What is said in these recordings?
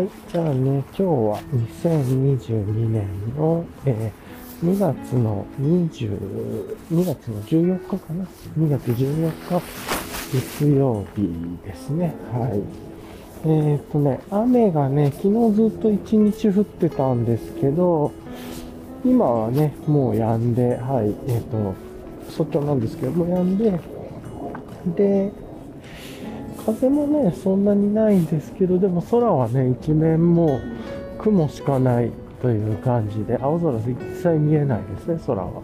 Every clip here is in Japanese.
はい、じゃあね、今日は2022年の、えー、2月の20、2月の14日かな ?2 月14日月曜日ですね。はい。えー、っとね、雨がね、昨日ずっと1日降ってたんですけど、今はね、もう止んで、はい、えー、っと、早朝なんですけども、止んで、で、風もね、そんなにないんですけど、でも空はね、一面もう雲しかないという感じで、青空で一切見えないですね、空は。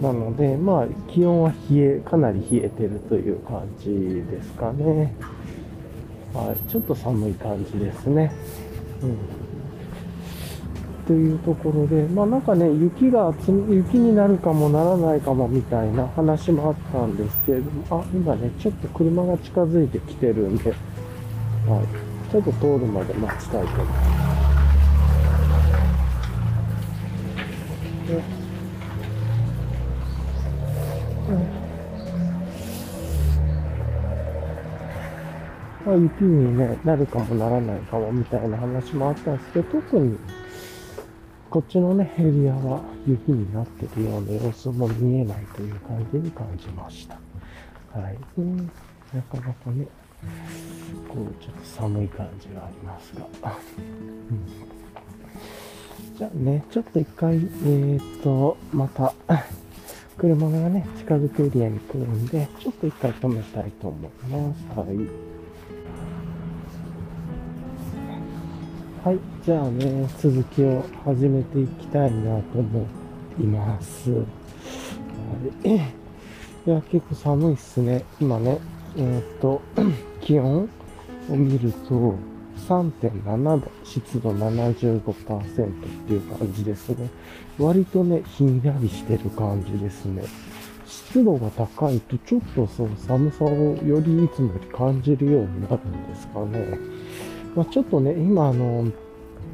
なので、まあ、気温は冷え、かなり冷えてるという感じですかね。はい、ちょっと寒い感じですね。うん。というところで、まあなんかね、雪が雪になるかもならないかもみたいな話もあったんですけれども、あ、今ね、ちょっと車が近づいてきてるんで、はい、ちょっと通るまで待ちたいと思います。まあ、雪に、ね、なるかもならないかもみたいな話もあったんですけど、特にこっちのね、エリアは雪になってるような様子も見えないという感じに感じました。はい。うん、なかなかね、こう、ちょっと寒い感じがありますが。じゃあね、ちょっと一回、えー、と、また、車がね、近づくエリアに来るんで、ちょっと一回止めたいと思います。はい。はい。じゃあね、続きを始めていきたいなと思います。はい。いや、結構寒いっすね。今ね、えー、っと、気温を見ると、3.7度、湿度75%っていう感じですね。割とね、ひんやりしてる感じですね。湿度が高いと、ちょっとそう、寒さをよりいつもより感じるようになるんですかね。まあ、ちょっとね、今、あの、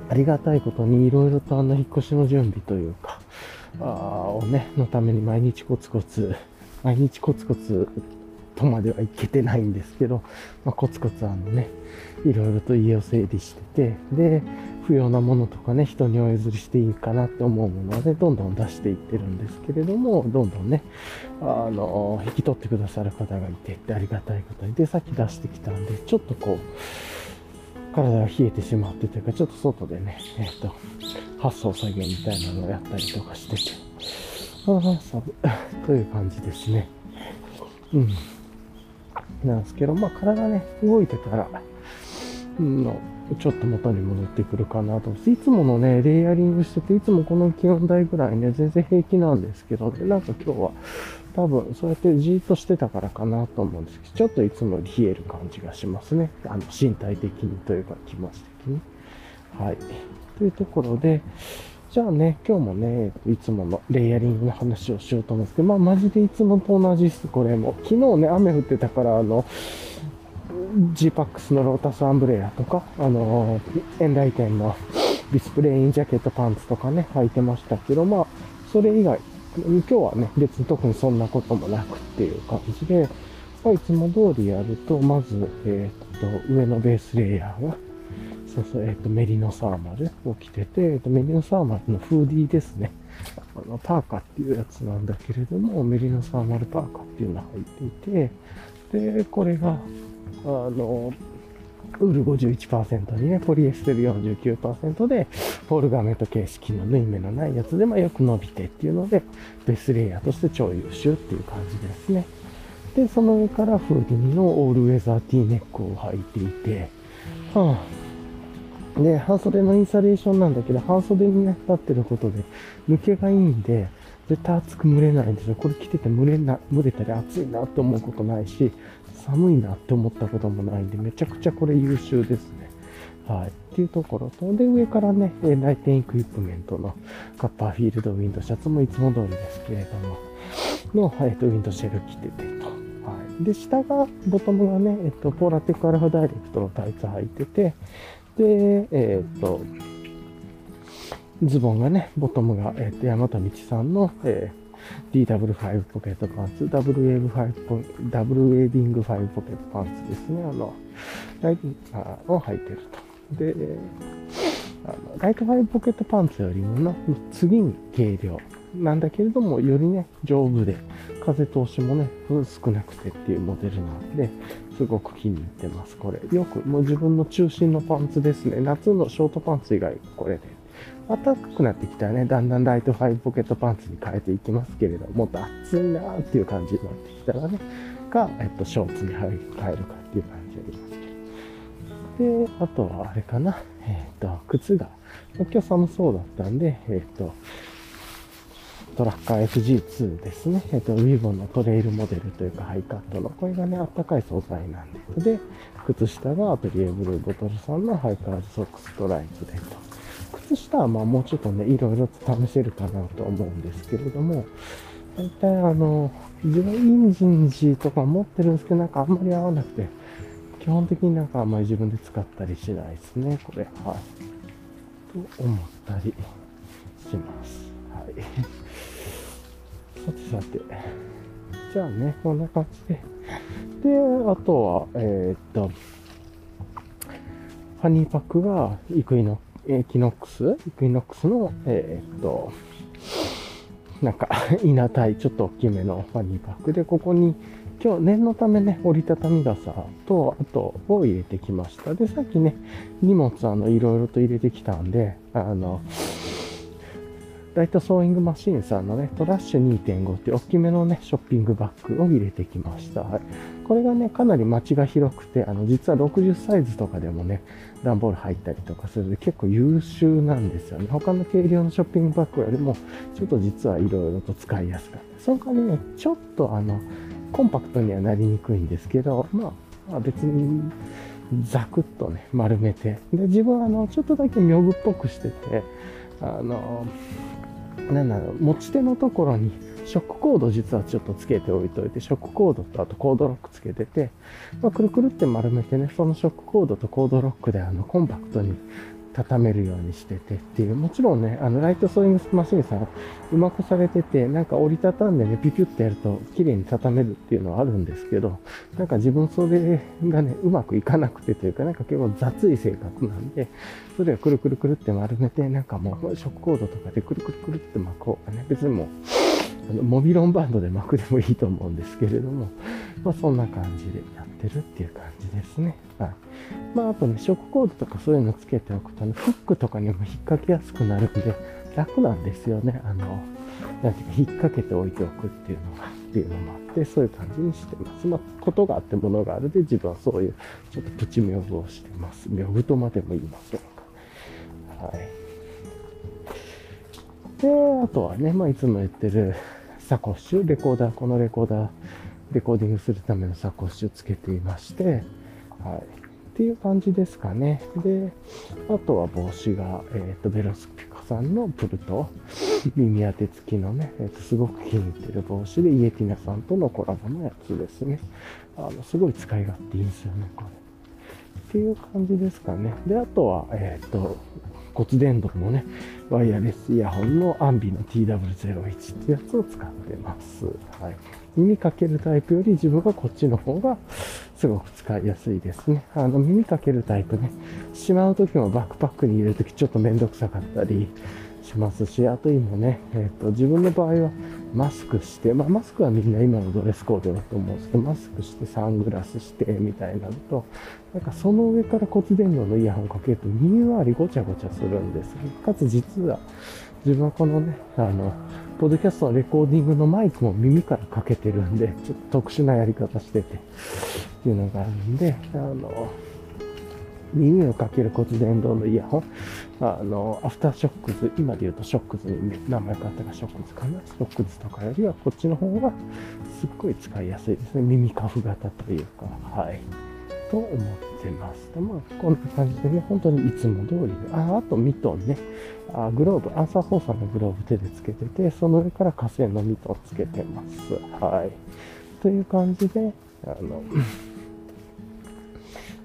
ありがたいことにいろいろとあの、引っ越しの準備というか、あをね、のために毎日コツコツ、毎日コツコツとまではいけてないんですけど、まあ、コツコツあのね、いろいろと家を整理してて、で、不要なものとかね、人にお譲りしていいかなって思うものはね、どんどん出していってるんですけれども、どんどんね、あの、引き取ってくださる方がいてってありがたいことに、で、さっき出してきたんで、ちょっとこう、体が冷えてしまってというか、ちょっと外でね、えっ、ー、と、発送作業みたいなのをやったりとかしてて、ああ、寒、という感じですね。うん。なんですけど、まあ体ね、動いてたら、うん、ちょっと元に戻ってくるかなと思って、いつものね、レイヤリングしてて、いつもこの気温台ぐらいね、全然平気なんですけど、なんか今日は、多分、そうやってじーっとしてたからかなと思うんですけど、ちょっといつも冷える感じがしますね。あの、身体的にというか、気持ち的に。はい。というところで、じゃあね、今日もね、いつものレイヤリングの話をしようと思うんですけど、まあ、マジでいつもと同じです、これも。昨日ね、雨降ってたから、あの、G-PAX のロータスアンブレアとか、あの、エンライテンのディスプレインジャケットパンツとかね、履いてましたけど、まあ、それ以外、今日はね、別に特にそんなこともなくっていう感じで、まあ、いつも通りやると、まず、えー、っと、上のベースレイヤーが、そうそう、えー、っと、メリノサーマルを着てて、えー、っと、メリノサーマルのフーディーですね。あの、パーカーっていうやつなんだけれども、メリノサーマルパーカーっていうのが入っていて、で、これが、あの、ウール51%にね、ポリエステル49%で、ホールガーメント形式の縫い目のないやつで、まあ、よく伸びてっていうので、ベースレイヤーとして超優秀っていう感じですね。で、その上からフーディニのオールウェザー T ネックを履いていて、はあ、で、半袖のインサレーションなんだけど、半袖にねなってることで、抜けがいいんで、絶対暑く蒸れないんですよ。これ着てて蒸れな、蒸れたり暑いなって思うことないし、寒いなって思ったこともないんで、めちゃくちゃこれ優秀ですね。はい。っていうところと、で、上からね、ライテンイクイプメントのカッパーフィールドウィンドシャツもいつも通りですけれども、の、えっと、ウィンドシェル着ててと。はい。で、下が、ボトムがね、えっと、ポーラテックアルファダイレクトのタイツ履いてて、で、えっと、ズボンがね、ボトムが、えっと、山田道さんの、えー DW5 ポケットパンツ、WA5 ダブルウェービング5ポケットパンツですね。あの、ライティングを履いてると。で、あのライトファイポケットパンツよりもな、次に軽量なんだけれども、よりね、丈夫で、風通しもね、少なくてっていうモデルなんで、すごく気に入ってます。これ。よく、もう自分の中心のパンツですね。夏のショートパンツ以外、これで。暖かくなってきたらね、だんだんライトファイポケットパンツに変えていきますけれども、っと暑いなーっていう感じになってきたらね、か、えっと、ショーツに変えるかっていう感じありますけど。で、あとはあれかな、えっと、靴が、今日寒そうだったんで、えっと、トラッカー FG2 ですね。えっと、ウィボンのトレイルモデルというかハイカットの、これがね、あったかい素材なんで。で、靴下がアトリエブルーボトルさんのハイカーズソックストライプでと。靴下はまあもうちょっとね、いろいろと試せるかなと思うんですけれども、大体あの、自分インジンジとか持ってるんですけど、なんかあんまり合わなくて、基本的になんかあんまり自分で使ったりしないですね、これ。はい。と思ったりします。はい。さてさて。じゃあね、こんな感じで。で、あとは、えー、っと、ファニーパックがイクイノ、エキノックスイクイノックスの、えー、っと、なんか、稲体、ちょっと大きめのファニーパックで、ここに、今日念のためね、折りたたみ傘と、あと、を入れてきました。で、さっきね、荷物、あの、いろいろと入れてきたんで、あの、ライトソーイングマシンさんのね、トラッシュ2.5っていう大きめのね、ショッピングバッグを入れてきました。はい。これがね、かなり街が広くて、あの、実は60サイズとかでもね、段ボール入ったりとかするので結構優秀なんですよね。他の軽量のショッピングバッグよりも、ちょっと実はいろいろと使いやすかった。その代わりね、ちょっとあの、コンパクトにはなりにくいんですけど、まあ、別に、ザクッとね、丸めて。で、自分はあの、ちょっとだけ妙具っぽくしてて、あの、なんだろう、持ち手のところに、ショックコード実はちょっとつけておいといて、ショックコードとあとコードロックつけてて、まあ、くるくるって丸めてね、そのショックコードとコードロックであのコンパクトに畳めるようにしててっていう、もちろんね、あの、ライトソーイングマシンさん、うまくされてて、なんか折りたたんでね、ピピュってやると綺麗に畳めるっていうのはあるんですけど、なんか自分それがね、うまくいかなくてというか、なんか結構雑い性格なんで、それをくるくるくるって丸めて、なんかもう、ショックコードとかでくるくるくるって巻こうかね、別にもう、あの、モビロンバンドで巻くでもいいと思うんですけれども、まあそんな感じでやってるっていう感じですね。はい。まああとね、ショックコードとかそういうのつけておくと、ね、フックとかにも引っ掛けやすくなるんで、楽なんですよね。あの、なんていうか、引っ掛けておいておくっていうのが、っていうのもあって、そういう感じにしてます。まあ、ことがあってものがあるで、自分はそういう、ちょっとプチ妙具をしてます。妙具とまでも言いませんが。はい。で、あとはね、まあ、いつも言ってる、サコッシュ、レコーダー、このレコーダー、レコーディングするためのサコッシュつけていまして、はい。っていう感じですかね。で、あとは帽子が、えっ、ー、と、ベロスピカさんのプルト、耳当て付きのね、え、ー、と、すごく気に入ってる帽子で、イエティナさんとのコラボのやつですね。あの、すごい使い勝手いいんですよね、これ。っていう感じですかね。で、あとは、えっ、ー、と、骨伝導のね、ワイヤレスイヤホンのアンビの TW01 ってやつを使ってます。はい。耳かけるタイプより自分はこっちの方がすごく使いやすいですね。あの、耳かけるタイプね、しまうときもバックパックに入れるときちょっとめんどくさかったりしますし、あと今ね、え、ー、と、自分の場合はマスクして、まあマスクはみんな今のドレスコードだと思うんですけど、マスクしてサングラスしてみたいなのと、なんかその上から骨伝導のイヤホンかけると耳周りごちゃごちゃするんです。かつ実は自分はこのね、あの、ポッドキャストのレコーディングのマイクも耳からかけてるんで、ちょっと特殊なやり方してて、っていうのがあるんで、あの、耳をかける骨伝導のイヤホン、あの、アフターショックズ、今で言うとショックズに名前変わったからショックズかな。ショックズとかよりはこっちの方がすっごい使いやすいですね。耳カフ型というか、はい。と思ってます。でまあ、こんな感じでね、本当にいつも通りで、あ、あとミトンね。あグローブ、アンサー4さんのグローブ手でつけてて、その上から火星のミトンつけてます。はい。という感じで、あの、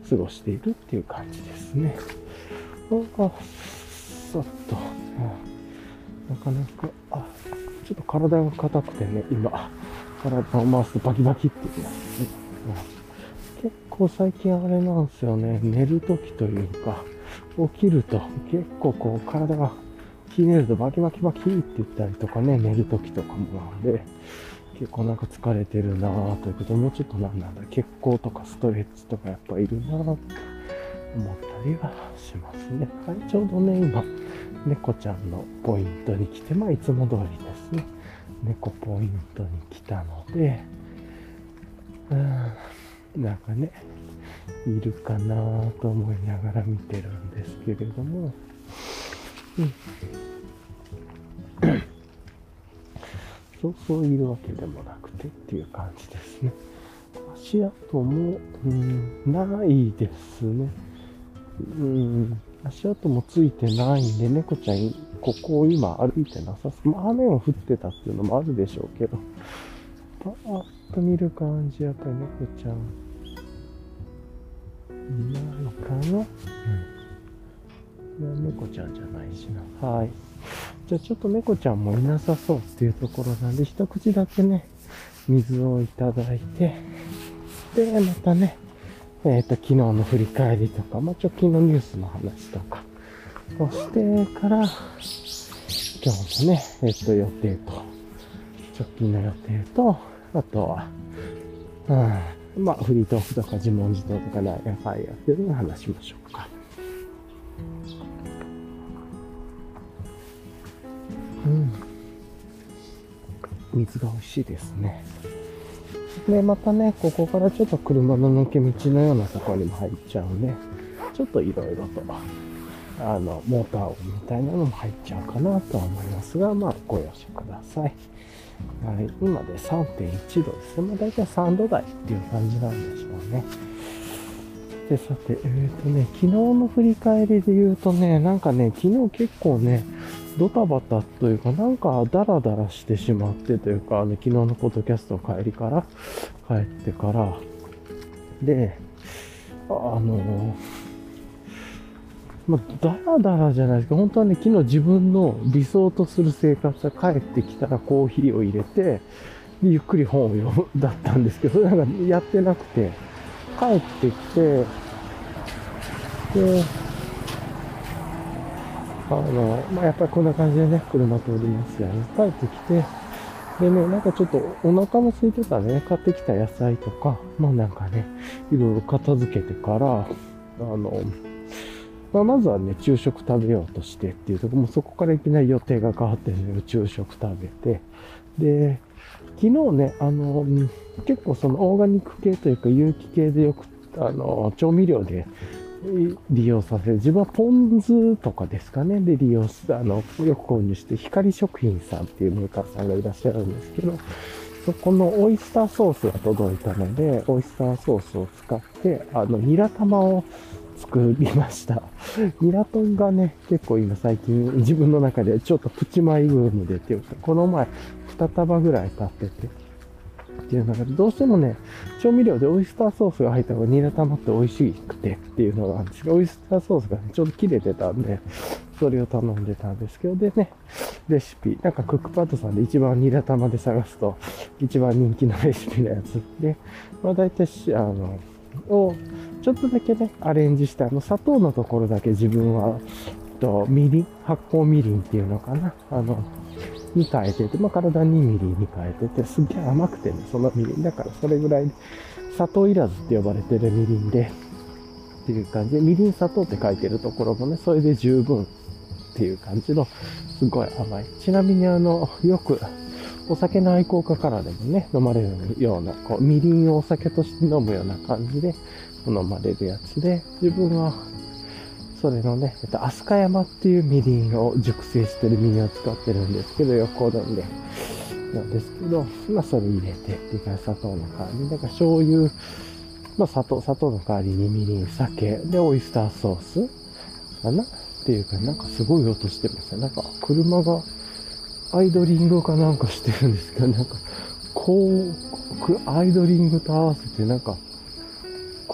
過ごしているっていう感じですね。あ、そっと、なかなか、あ、ちょっと体が硬くてね、今、体を回すとバキバキって言います。ね。結構最近あれなんですよね、寝るときというか、起きると結構こう体がひねるとバキバキバキって言ったりとかね、寝る時とかもなんで、結構なんか疲れてるなぁということ、もうちょっとなんなんだ、血行とかストレッチとかやっぱいるなぁ思ったりはしますね。はい、ちょうどね、今、猫ちゃんのポイントに来て、まあいつも通りですね。猫ポイントに来たので、うん、なんかね、いるかなと思いながら見てるんですけれども、うん。そうそういるわけでもなくてっていう感じですね。足跡も、うん、ないですね。うん、足跡もついてないんで、猫ちゃん、ここを今歩いてなさそう。まあ、雨も降ってたっていうのもあるでしょうけど、パーッと見る感じ、やっぱり猫ちゃん、いないかな？うん猫ちゃんじゃないしな。はい。じゃあちょっと猫ちゃんもいなさそうっていうところなんで、一口だけね、水をいただいて、で、またね、えっ、ー、と、昨日の振り返りとか、まあ、直近のニュースの話とか、そしてから、今日のね、えっ、ー、と、予定と、直近の予定と、あとは、うん、まあ、フリートークとか自問自答とか、なんやかんやっていうのを話しましょうか。うん。水が美味しいですね。で、またね、ここからちょっと車の抜け道のようなところにも入っちゃうんで、ちょっといろいろと、あの、モーター音みたいなのも入っちゃうかなとは思いますが、まあ、ご容赦ください。はい、今で3.1度ですね。まあ、大体3度台っていう感じなんでしょうね。で、さて、えっ、ー、とね、昨日の振り返りで言うとね、なんかね、昨日結構ね、ドタバタというか、なんかダラダラしてしまってというか、あの、昨日のポッドキャスト帰りから、帰ってから、で、あの、まあ、ダラダラじゃないですか。本当はね、昨日自分の理想とする生活が帰ってきたらコーヒーを入れて、ゆっくり本を読むだったんですけど、それなんかやってなくて、帰ってきて、で、あの、まあ、やっぱりこんな感じでね、車通りますよね。帰ってきて、でね、なんかちょっとお腹も空いてたね、買ってきた野菜とか、まあなんかね、いろいろ片付けてから、あの、まあ、まずはね、昼食食べようとしてっていうとこもそこからいきなり予定が変わってる昼食食べて、で、昨日ね、あの、結構そのオーガニック系というか有機系でよく、あの、調味料で利用させる。自分はポン酢とかですかね。で利用す、あの、よく購入して、光食品さんっていうメーカーさんがいらっしゃるんですけど、そこのオイスターソースが届いたので、オイスターソースを使って、あの、ニラ玉を作りました。ニラ豚がね、結構今最近自分の中でちょっとプチマイブームでっていうか、この前2束ぐらい買ってて、っていうのが、どうしてもね、調味料でオイスターソースが入った方がニラ玉って美味しくてっていうのがあるんですけど、オイスターソースがね、ちょうど切れてたんで、それを頼んでたんですけど、でね、レシピ、なんかクックパッドさんで一番ニラ玉で探すと、一番人気のレシピのやつで、まあ大体あの、を、ちょっとだけね、アレンジして、あの、砂糖のところだけ自分は、と、みりん、発酵みりんっていうのかな。あの、に変えてて、まあ、体にミリに変えてて、すっげえ甘くてね、そのみりん。だからそれぐらい、砂糖いらずって呼ばれてるみりんで、っていう感じで、みりん砂糖って書いてるところもね、それで十分っていう感じの、すごい甘い。ちなみにあの、よく、お酒の愛好家からでもね、飲まれるような、こう、みりんをお酒として飲むような感じで飲まれるやつで、自分はそれのね、えっと、飛鳥山っていうみりんを熟成してるみりんを使ってるんですけど、横好んで。なんですけど、まあそれ入れてってい砂糖の代わりに、だから醤油、まあ砂糖、砂糖の代わりにみりん、酒、でオイスターソースかな？っていうか、なんかすごい音してますね。なんか車がアイドリングかなんかしてるんですけど、なんか、こう、アイドリングと合わせてなんか、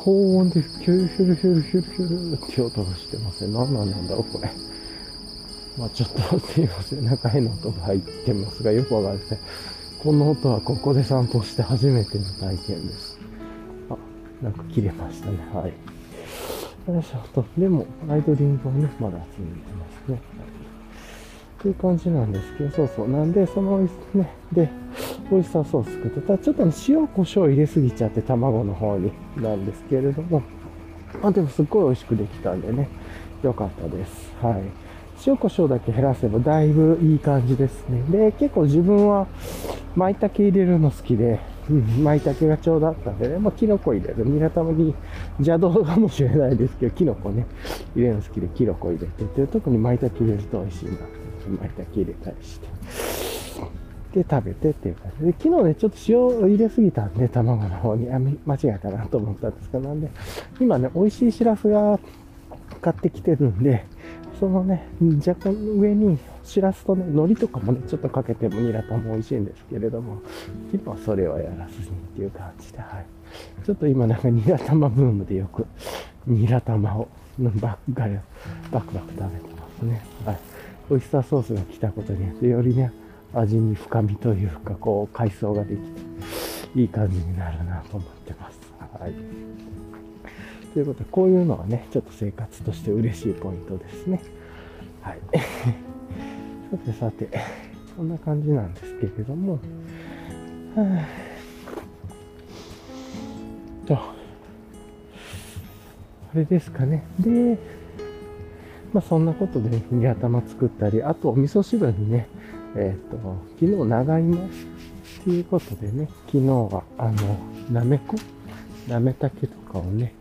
高音でヒュルヒュルヒュルヒュルヒュルって音がしてますね。何なんだろう、これ。まあちょっとすいません。中への音が入ってますが、よくわかりません。この音はここで散歩して初めての体験です。あ、なんか切れましたね。はい。よいしょと。でも、アイドリングはね、まだ続いてますね。という感じなんですけど、そうそう。なんで、その、ね、で、オイスターソース作ってたら、ちょっとね、塩、胡椒入れすぎちゃって、卵の方になんですけれども、まあでもすっごい美味しくできたんでね、よかったです。はい。塩胡椒だけ減らせばだいぶいい感じですね。で、結構自分は舞茸入れるの好きで、うん、舞茸がちょうどあったんでね、まあ、キノコ入れる。ニラ玉に邪道かもしれないですけど、キノコね、入れるの好きでキノコ入れてて、特に舞茸入れると美味しいなって、舞茸入れたりして。で、食べてっていう感じで、昨日ね、ちょっと塩を入れすぎたんで、卵の方に、あ、間違えたなと思ったんですけど、なんで、今ね、美味しいしらすが買ってきてるんで、そのね、若干上にしらすとね、海苔とかもね、ちょっとかけてもニラ玉美味しいんですけれども、今はそれはやらずにっていう感じで、はい。ちょっと今なんかニラ玉ブームでよく、ニラ玉を、バックバクバク食べてますね。はい。オイスターソースが来たことによって、よりね、味に深みというか、こう、海藻ができて、いい感じになるなと思ってます。はい。ということで、こういうのはね、ちょっと生活として嬉しいポイントですね。はい。さてさて、そんな感じなんですけれども、はあ、と、あれですかね。で、まあそんなことで煮頭作ったり、あとお味噌汁にね、えっ、ー、と、昨日長芋っていうことでね、昨日はあの、なめこ？なめたけとかをね、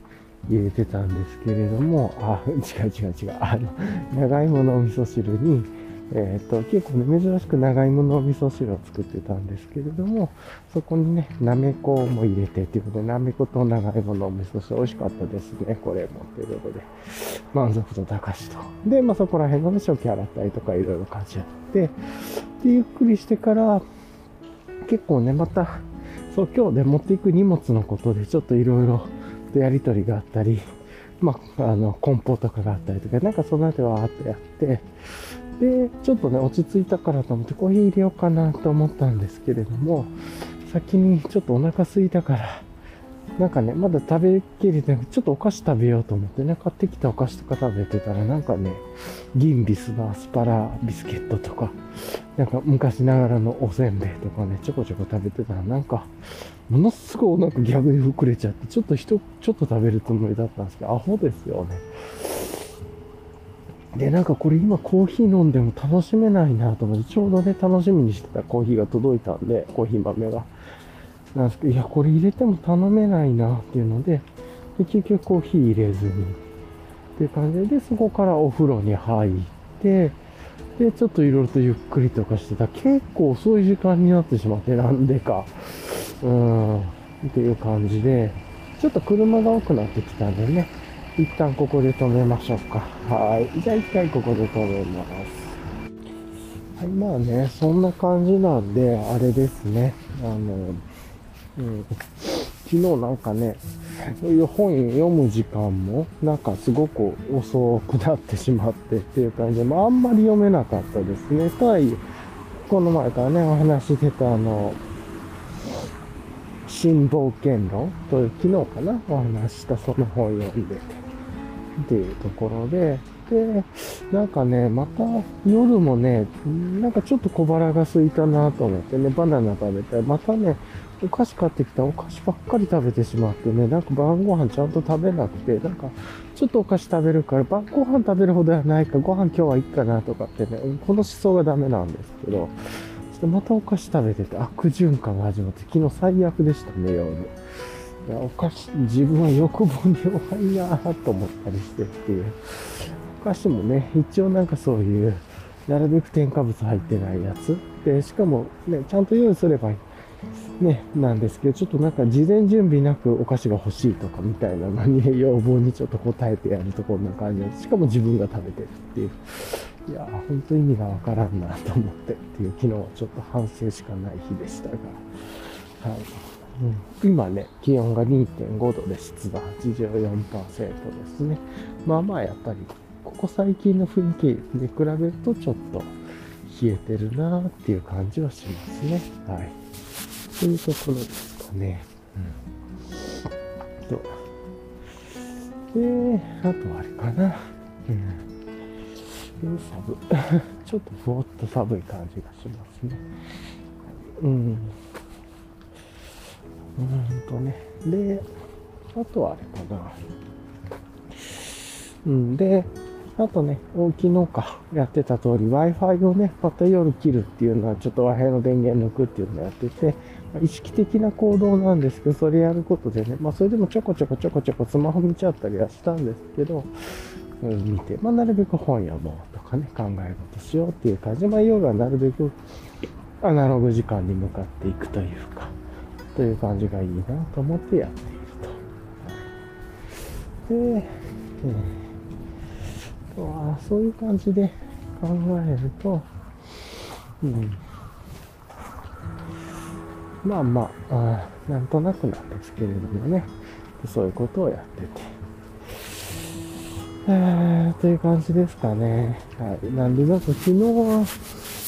入れてたんですけれども、あ、違う違う違う、あの、長芋のお味噌汁に、えっ、ー、と、結構ね、珍しく長芋のお味噌汁を作ってたんですけれども、そこにね、なめこも入れてということで、なめこと長芋のお味噌汁美味しかったですね、これも。ということで、満足度高しと。で、まあそこら辺のね、食器洗ったりとかいろいろ感じ、で、ゆっくりしてから、結構ね、また、そう、今日で持っていく荷物のことで、ちょっといろいろとやりとりがあったり、まあ、あの、梱包とかがあったりとか、なんかその後はあってやって、で、ちょっとね、落ち着いたからと思ってコーヒー入れようかなと思ったんですけれども、先にちょっとお腹空いたから、なんかね、まだ食べきれてなくちょっとお菓子食べようと思ってね、買ってきたお菓子とか食べてたら、なんかね、銀ビスのアスパラビスケットとか、なんか昔ながらのおせんべいとかね、ちょこちょこ食べてたら、なんか、ものすごいお腹逆に膨れちゃって、ちょっと人、ちょっと食べるつもりだったんですけど、アホですよね。で、なんかこれ今コーヒー飲んでも楽しめないなと思って、ちょうどね、楽しみにしてたコーヒーが届いたんで、コーヒー豆が。なんですけど、いや、これ入れても頼めないなっていうので、で結局コーヒー入れずに、っていう感じで、そこからお風呂に入って、で、ちょっといろいろとゆっくりとかしてた結構遅い時間になってしまって、なんでか。うん、っていう感じで、ちょっと車が多くなってきたんでね、一旦ここで止めましょうか。はい。じゃあ一回ここで止めます。はい、まあね、そんな感じなんで、あれですね。あの、うん、昨日なんかね、そういう本読む時間も、なんかすごく遅くなってしまってっていう感じで、まああんまり読めなかったですね。とはいえ、この前からね、お話してたあの、新冒険論という昨日かなお話したその本読んでてっていうところで、で、なんかね、また夜もね、なんかちょっと小腹が空いたなと思ってね、バナナ食べて、またね、お菓子買ってきたお菓子ばっかり食べてしまってね、なんか晩ご飯ちゃんと食べなくて、なんかちょっとお菓子食べるから晩ご飯食べるほどはないか、ご飯今日はいいかなとかってね、この思想がダメなんですけど、で、またお菓子食べてて悪循環が始まって、昨日最悪でしたね、夜。いや、お菓子、自分は欲望に弱いなぁと思ったりしてっていう。お菓子もね、一応なんかそういう、なるべく添加物入ってないやつ。で、しかもね、ちゃんと用意すればいい。ね、なんですけど、ちょっとなんか事前準備なくお菓子が欲しいとかみたいなのに、要望にちょっと応えてやるとこんな感じで、しかも自分が食べてるっていう。いや本当意味がわからんなと思ってっていう昨日はちょっと反省しかない日でしたが、はい。うん、今ね、気温が2.5度で湿度84%ですね。まあまあやっぱり、ここ最近の雰囲気で比べるとちょっと冷えてるなっていう感じはしますね。はい。というところですかね。うん。で、あとあれかな。うん。ちょっとふわっと寒い感じがしますね。うん。うんとね。で、あとあれかな。うん。で、あとね、大きいのか、やってた通り Wi-Fi をね、また夜切るっていうのは、ちょっと Wi-Fi の電源抜くっていうのをやってて、意識的な行動なんですけど、それやることでね、まあそれでもちょこちょこちょこちょこスマホ見ちゃったりはしたんですけど、うん、見て、まあなるべく本読もうとかね、考え事しようっていう感じ、まあ夜はなるべくアナログ時間に向かっていくというか、という感じがいいなと思ってやっていると。で、えー、そういう感じで考えると、うん、まあまああ、なんとなくなんですけれどもね、そういうことをやってて、えー、という感じですかね。はい。なんで、なんか昨日は、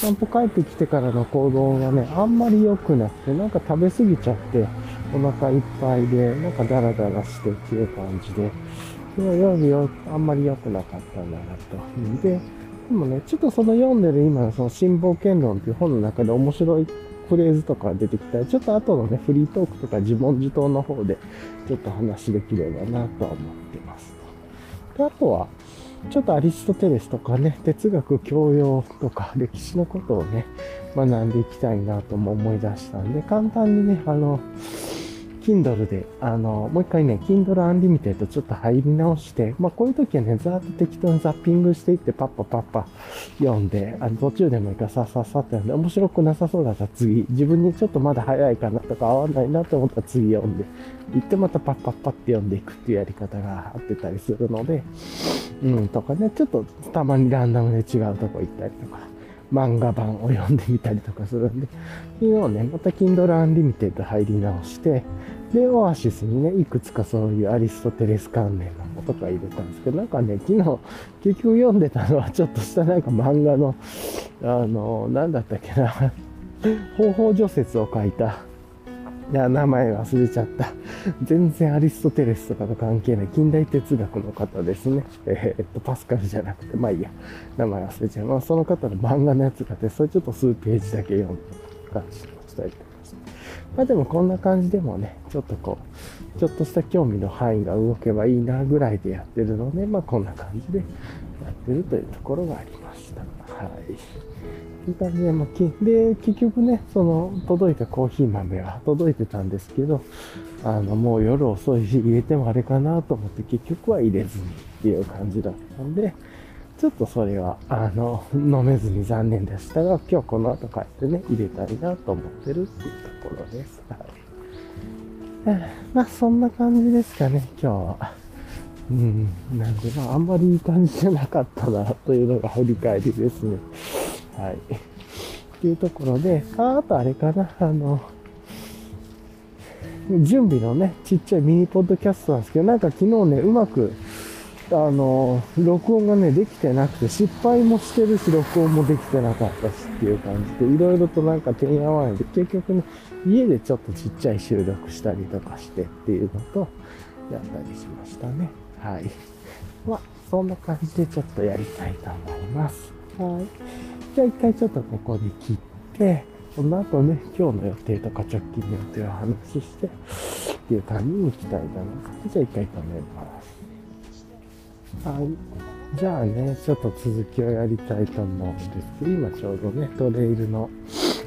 散歩帰ってきてからの行動がね、あんまり良くなくて、なんか食べ過ぎちゃって、お腹いっぱいで、なんかダラダラしてっていう感じで、夜よあんまり良くなかったんだなと。で、でもね、ちょっとその読んでる今のその新冒険論っていう本の中で面白いフレーズとか出てきたら、ちょっと後のね、フリートークとか自問自答の方で、ちょっと話できればなとは思ってます。であとは、ちょっとアリストテレスとかね、哲学教養とか歴史のことをね、学んでいきたいなとも思い出したんで、簡単にね、あの、Kindle で、あの、もう一回ね、Kindle Unlimited ちょっと入り直して、まあこういう時はね、ざーっと適当にザッピングしていって、パッパパッパ読んで、あの途中でもいいからさっさっさって読んで、面白くなさそうだったら次、自分にちょっとまだ早いかなとか合わないなと思ったら次読んで、行ってまたパッパッパって読んでいくっていうやり方があってたりするので、うん、とかね、ちょっとたまにランダムで違うとこ行ったりとか、漫画版を読んでみたりとかするんで、昨日ね、また Kindle Unlimited 入り直して、で、オアシスにね、いくつかそういうアリストテレス関連のもとか入れたんですけど、なんかね、昨日、結局読んでたのはちょっとしたなんか漫画の、あの、なんだったっけな、方法除雪を書いた、いや、名前忘れちゃった。全然アリストテレスとかと関係ない近代哲学の方ですね。えー、っと、パスカルじゃなくて、まあいいや。名前忘れちゃう。まあその方の漫画のやつがあって、それちょっと数ページだけ読んで感じで伝えてました。まあでもこんな感じでもね、ちょっとこう、ちょっとした興味の範囲が動けばいいなぐらいでやってるので、まあこんな感じでやってるというところがありました。はい。いい感じで、もうで、結局ね、その、届いたコーヒー豆は届いてたんですけど、あの、もう夜遅いし、入れてもあれかなと思って、結局は入れずにっていう感じだったんで、ちょっとそれは、あの、飲めずに残念でしたが、今日この後帰ってね、入れたいなと思ってるっていうところです。はい。まあ、そんな感じですかね、今日は。うん、なんで、まあ、あんまりいい感じじゃなかったな、というのが振り返りですね。はい。っていうところで、ああとあれかな、あの、準備のね、ちっちゃいミニポッドキャストなんですけど、なんか昨日ね、うまく、あの、録音がね、できてなくて、失敗もしてるし、録音もできてなかったしっていう感じで、いろいろとなんかてんやわんで、結局ね、家でちょっとちっちゃい収録したりとかしてっていうのと、やったりしましたね。はい。まあ、そんな感じでちょっとやりたいと思います。はい。じゃあ一回ちょっとここで切って、その後ね、今日の予定とか直近の予定を話して、っていう感じに行きたいかな。じゃあ一回止めます。はい。じゃあね、ちょっと続きをやりたいと思うんですけど、今ちょうどね、トレイルの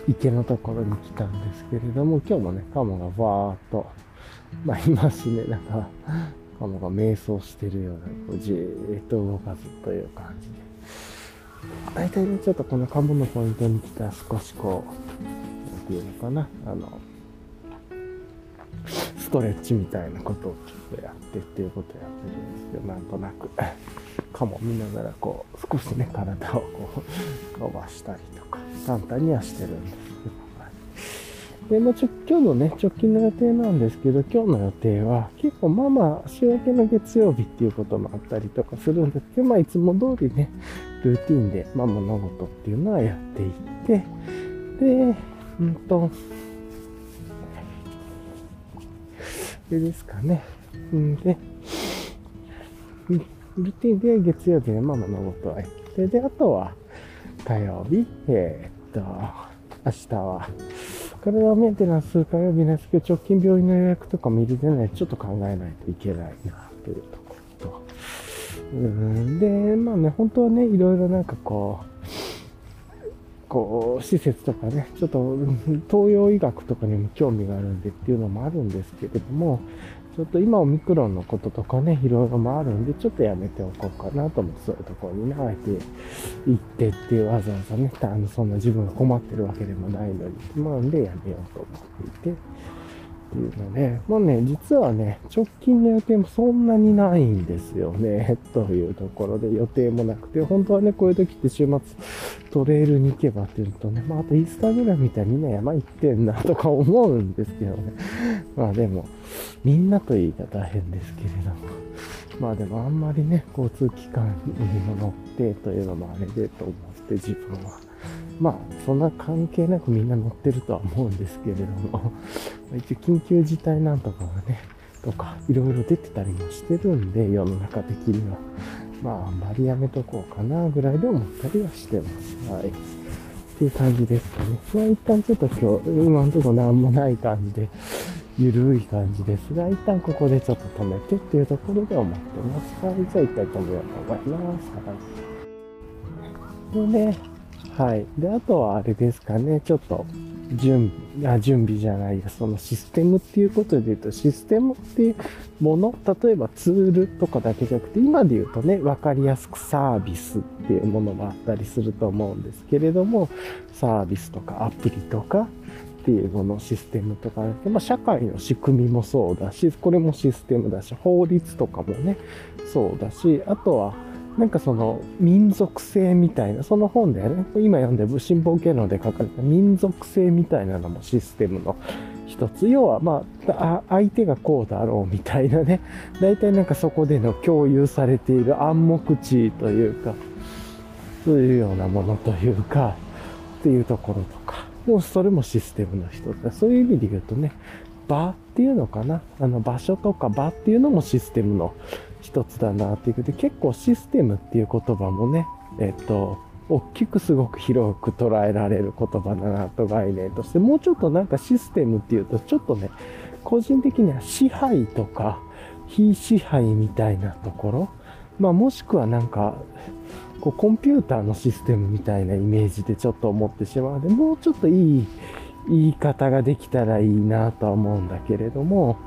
池のところに来たんですけれども、今日もね、カモがバーっと、まあいますね、なんか、カモが瞑想してるような、こうじーっと動かすという感じで。大体ね、ちょっとこのカモのポイントに来たら少しこう、なんていうのかな、あの、ストレッチみたいなことをちょっとやってっていうことをやってるんですけど、なんとなく、カモ見ながらこう、少しね、体をこう、伸ばしたりとか、簡単にはしてるんですけどで、もちょ今日のね、直近の予定なんですけど、今日の予定は結構まあまあ、週明けの月曜日っていうこともあったりとかするんですけど、まあいつも通りね、ルーティンでまあ物事っていうのはやっていって、で、うんと、でですかね。んで、ルーティンで月曜日のママのことは行って、で、あとは火曜日、えー、っと、明日は、体メンテナンス火曜日なんですけど、直近病院の予約とか見るでね、ちょっと考えないといけないな、というと。うん、で、まあね、本当はね、いろいろなんかこう、こう、施設とかね、ちょっと東洋医学とかにも興味があるんでっていうのもあるんですけれども、ちょっと今オミクロンのこととかね、いろいろもあるんで、ちょっとやめておこうかなと思って、そういうところにね、あえて行ってっていうわざわざね、あの、そんな自分が困ってるわけでもないのに、まあんでやめようと思っていて、っていうので、もうね、実はね、直近の予定もそんなにないんですよね、というところで予定もなくて、本当はね、こういう時って週末トレイルに行けばっていうとね、まあ、あとインスタグラムみたいにみんな山行ってんなとか思うんですけどね。まあでも、みんなと言い方変ですけれども。まあでもあんまりね、交通機関に乗ってというのもあれでと思って自分はまあ、そんな関係なくみんな乗ってるとは思うんですけれども、一応緊急事態なんとかがね、とか、いろいろ出てたりもしてるんで、世の中的には。まあ、あんまりやめとこうかな、ぐらいで思ったりはしてます。はい。っていう感じですかね。まあ、一旦ちょっと今日、今のところ何もない感じで、ゆるい感じですが、一旦ここでちょっと止めてっていうところで思ってます。はい。じゃあ一回止めようと思います。はい。でね、はい。で、あとはあれですかね、ちょっと、準備、あ、準備じゃないや、そのシステムっていうことで言うと、システムっていうもの、例えばツールとかだけじゃなくて、今で言うとね、わかりやすくサービスっていうものもあったりすると思うんですけれども、サービスとかアプリとかっていうもの、システムとか、まあ、社会の仕組みもそうだし、これもシステムだし、法律とかもね、そうだし、あとは、なんかその民族性みたいな、その本でね、今読んでる新報芸能で書かれた民族性みたいなのもシステムの一つ。要はまあ、相手がこうだろうみたいなね、大体なんかそこでの共有されている暗黙知というか、そういうようなものというか、っていうところとか。もうそれもシステムの一つだ。そういう意味で言うとね、場っていうのかな。あの場所とか場っていうのもシステムの一つだなっていうことで、結構システムっていう言葉もね、えっと、大きくすごく広く捉えられる言葉だなと概念として、もうちょっとなんかシステムっていうと、ちょっとね、個人的には支配とか非支配みたいなところ、まあもしくはなんか、こうコンピューターのシステムみたいなイメージでちょっと思ってしまうので、もうちょっといい言い方ができたらいいなとは思うんだけれども、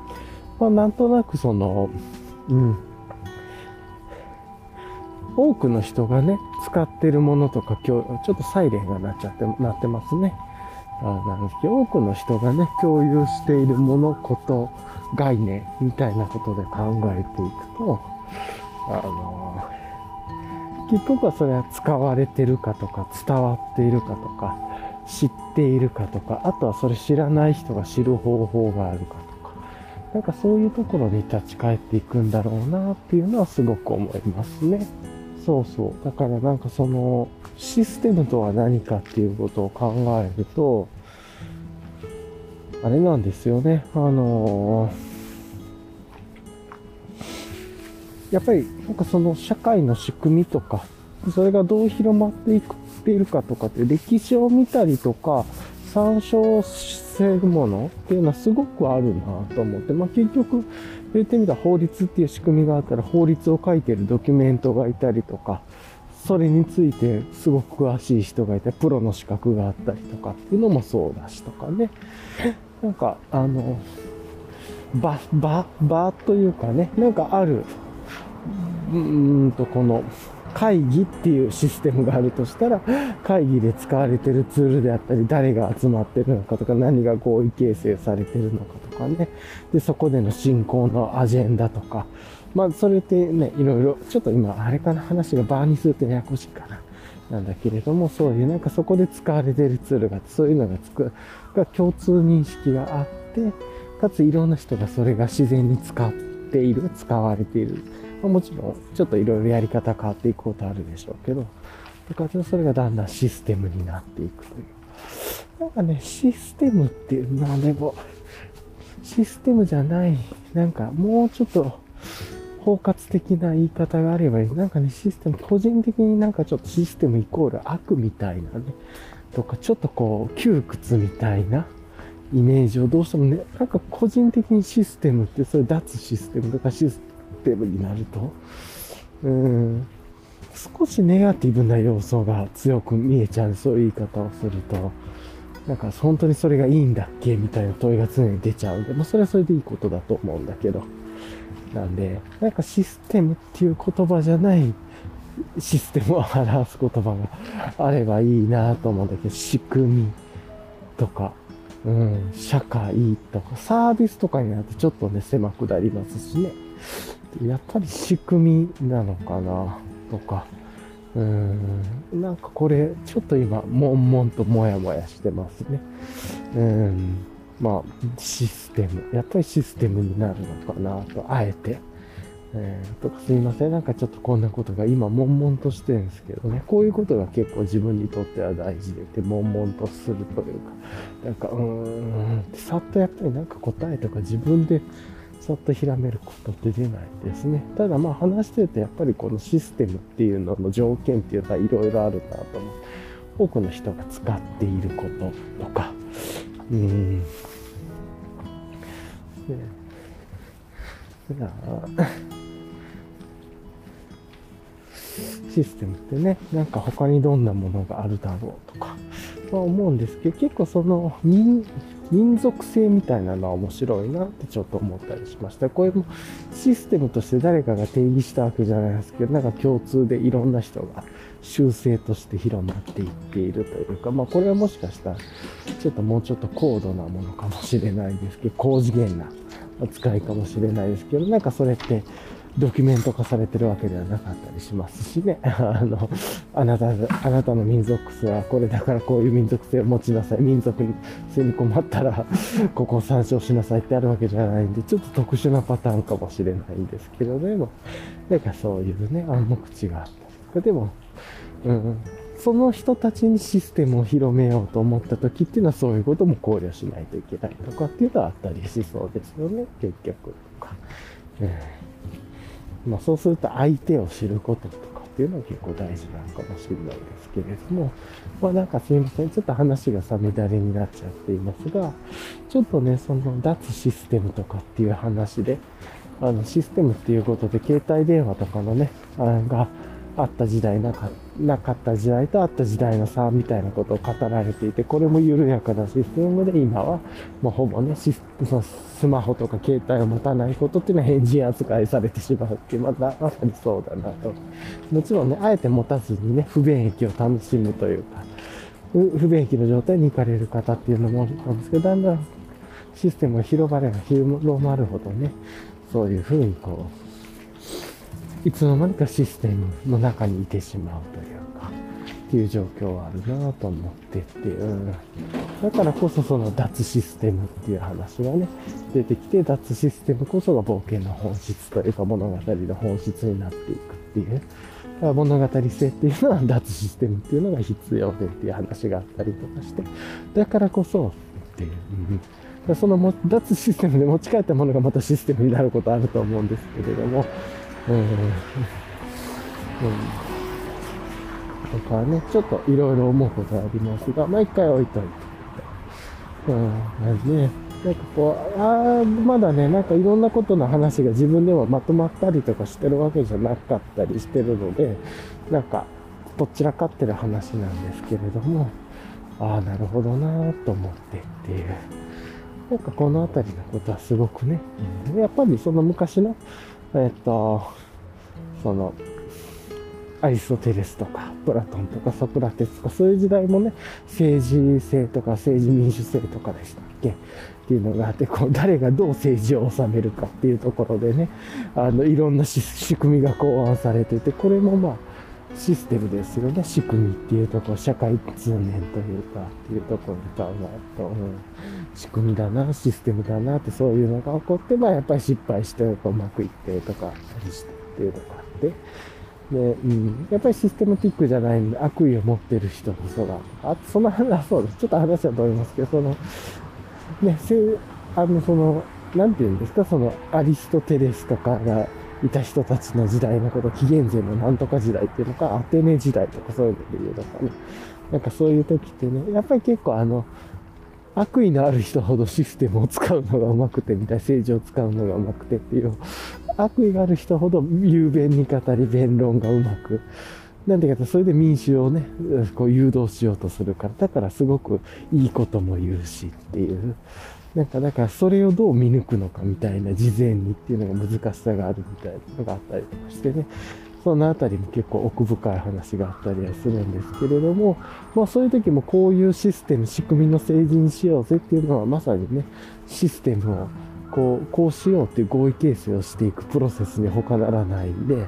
まあなんとなくその、うん、多くの人がね、使ってるものとか、今日、ちょっとサイレンが鳴っちゃって、鳴ってますね。あなんですけど、多くの人がね、共有しているもの、こと、概念みたいなことで考えていくと、あの結局はそれは使われてるかとか、伝わっているかとか、知っているかとか、あとはそれ知らない人が知る方法があるかとか、なんかそういうところに立ち返っていくんだろうなっていうのはすごく思いますね。そうそう。だからなんかその、システムとは何かっていうことを考えると、あれなんですよね。あのー、やっぱりなんかその社会の仕組みとか、それがどう広まっていくっているかとかって歴史を見たりとか、参照するものっていうのはすごくあるなと思って、まあ結局、言ってみたら法律っていう仕組みがあったら法律を書いてるドキュメントがいたりとか、それについてすごく詳しい人がいて、プロの資格があったりとかっていうのもそうだしとかね。なんか、あの、場、場、場というかね、なんかある、うーんと、この、会議っていうシステムがあるとしたら、会議で使われてるツールであったり、誰が集まってるのかとか、何が合意形成されてるのかとかね。で、そこでの進行のアジェンダとか。まあ、それってね、いろいろ、ちょっと今、あれかな、話がバーにするとややこしいかな。なんだけれども、そういうなんかそこで使われてるツールが、そういうのがつく、が共通認識があって、かついろんな人がそれが自然に使っている、使われている。まあ、もちろん、ちょっといろいろやり方変わっていくことあるでしょうけど、だかそれがだんだんシステムになっていくという。なんかね、システムっていうのはでも、システムじゃない、なんかもうちょっと包括的な言い方があればいい。なんかね、システム、個人的になんかちょっとシステムイコール悪みたいなね、とか、ちょっとこう、窮屈みたいなイメージをどうしてもね、なんか個人的にシステムって、それ脱システムとかシステムになると、うん、少しネガティブな要素が強く見えちゃう、そういう言い方をすると、なんか本当にそれがいいんだっけみたいな問いが常に出ちゃうんで、まあそれはそれでいいことだと思うんだけど。なんで、なんかシステムっていう言葉じゃないシステムを表す言葉があればいいなと思うんだけど、仕組みとか、うん、社会とか、サービスとかになるとちょっとね、狭くなりますしね。やっぱり仕組みなのかなとか、うん、なんかこれ、ちょっと今、悶々ともやもやしてますね。うん、まあ、システム。やっぱりシステムになるのかなと、あえて。えー、とかすいません。なんかちょっとこんなことが今、悶々としてるんですけどね。こういうことが結構自分にとっては大事でて、悶々とするというか、なんか、うーん、さっとやっぱりなんか答えとか自分でさっとひらめることって出ないですね。ただまあ話してるとやっぱりこのシステムっていうのの条件っていうのはいろいろあるなと思う。多くの人が使っていることとか、うん。ね、システムってね、なんか他にどんなものがあるだろうとか、まあ思うんですけど、結構その民、族性みたいなのは面白いなってちょっと思ったりしました。これもシステムとして誰かが定義したわけじゃないですけど、なんか共通でいろんな人が習性として広まっていっているというか、まあこれはもしかしたらちょっともうちょっと高度なものかもしれないですけど、高次元な扱いかもしれないですけど、なんかそれってドキュメント化されてるわけではなかったりしますしね。あの、あなた、あなたの民族性はこれだからこういう民族性を持ちなさい。民族性に困ったら、ここを参照しなさいってあるわけじゃないんで、ちょっと特殊なパターンかもしれないんですけどね。なんかそういうね、暗黙知があったりとか、でも、うん、その人たちにシステムを広めようと思った時っていうのはそういうことも考慮しないといけないとかっていうのはあったりしそうですよね、結局とか。うんまあ、そうすると相手を知ることとかっていうのは結構大事なのかもしれないですけれども、まあなんかすいません、ちょっと話がさみだれになっちゃっていますが、ちょっとね、その脱システムとかっていう話で、あのシステムっていうことで携帯電話とかのね、あがあった時代なかなかった時代とあった時代の差みたいなことを語られていて、これも緩やかなシステムで今はもうほぼね、ススマホとか携帯を持たないことっていうのは変人扱いされてしまうっていう、またまさにそうだなと。もちろんね、あえて持たずにね、不便益を楽しむというか、不便益の状態に行かれる方っていうのもあるんです。けど、だんだんシステムが広まれば広まるほどね、そういうふうにこう、いつの間にかシステムの中にいてしまうというか、っていう状況はあるなと思ってっていう。だからこそその脱システムっていう話がね、出てきて、脱システムこそが冒険の本質というか物語の本質になっていくっていう。物語性っていうのは脱システムっていうのが必要でっていう話があったりとかして、だからこそっていう。うん、その脱システムで持ち帰ったものがまたシステムになることあると思うんですけれども、うん。うん。とかね、ちょっといろいろ思うことありますが、まあ一回置いといて。うん、なんでね、なんかこう、ああ、まだね、なんかいろんなことの話が自分でもまとまったりとかしてるわけじゃなかったりしてるので、なんか、どちらかってる話なんですけれども、ああ、なるほどなと思ってっていう。なんかこの辺りのことはすごくね、うんやっぱりその昔のえっと、その、アリストテレスとか、プラトンとかソクラテスとか、そういう時代もね、政治性とか政治民主制とかでしたっけ？っていうのがあって、こう、誰がどう政治を治めるかっていうところでね、あの、いろんな仕組みが考案されてて、これもまあ、システムですよね。仕組みっていうところ、社会通念というか、っていうところで考えると、うん、仕組みだな、システムだなって、そういうのが起こって、まあやっぱり失敗して、うまくいってとか、あったりしてっていうのが、で、うん、やっぱりシステムティックじゃないんで、悪意を持ってる人こそが、あ、その 話、そうです。ちょっと話はと思いますけど、その、ね、せあの、その、なんて言うんですか、その、アリストテレスとかが、いた人たちの時代のこと、紀元前のなんとか時代っていうのか、アテネ時代とかそういうので言うのかね。なんかそういう時ってね、やっぱり結構あの、悪意のある人ほどシステムを使うのがうまくてみたいな、政治を使うのがうまくてっていう、悪意がある人ほど雄弁に語り弁論がうまく、なんでかそれで民衆をね、こう誘導しようとするから、だからすごくいいことも言うしっていう。なんか、だからそれをどう見抜くのかみたいな事前にっていうのが難しさがあるみたいなのがあったりとかしてね。そのあたりも結構奥深い話があったりはするんですけれども、まあそういう時もこういうシステム、仕組みの政治にしようぜっていうのはまさにね、システムをこう、こうしようっていう合意形成をしていくプロセスに他ならないんで、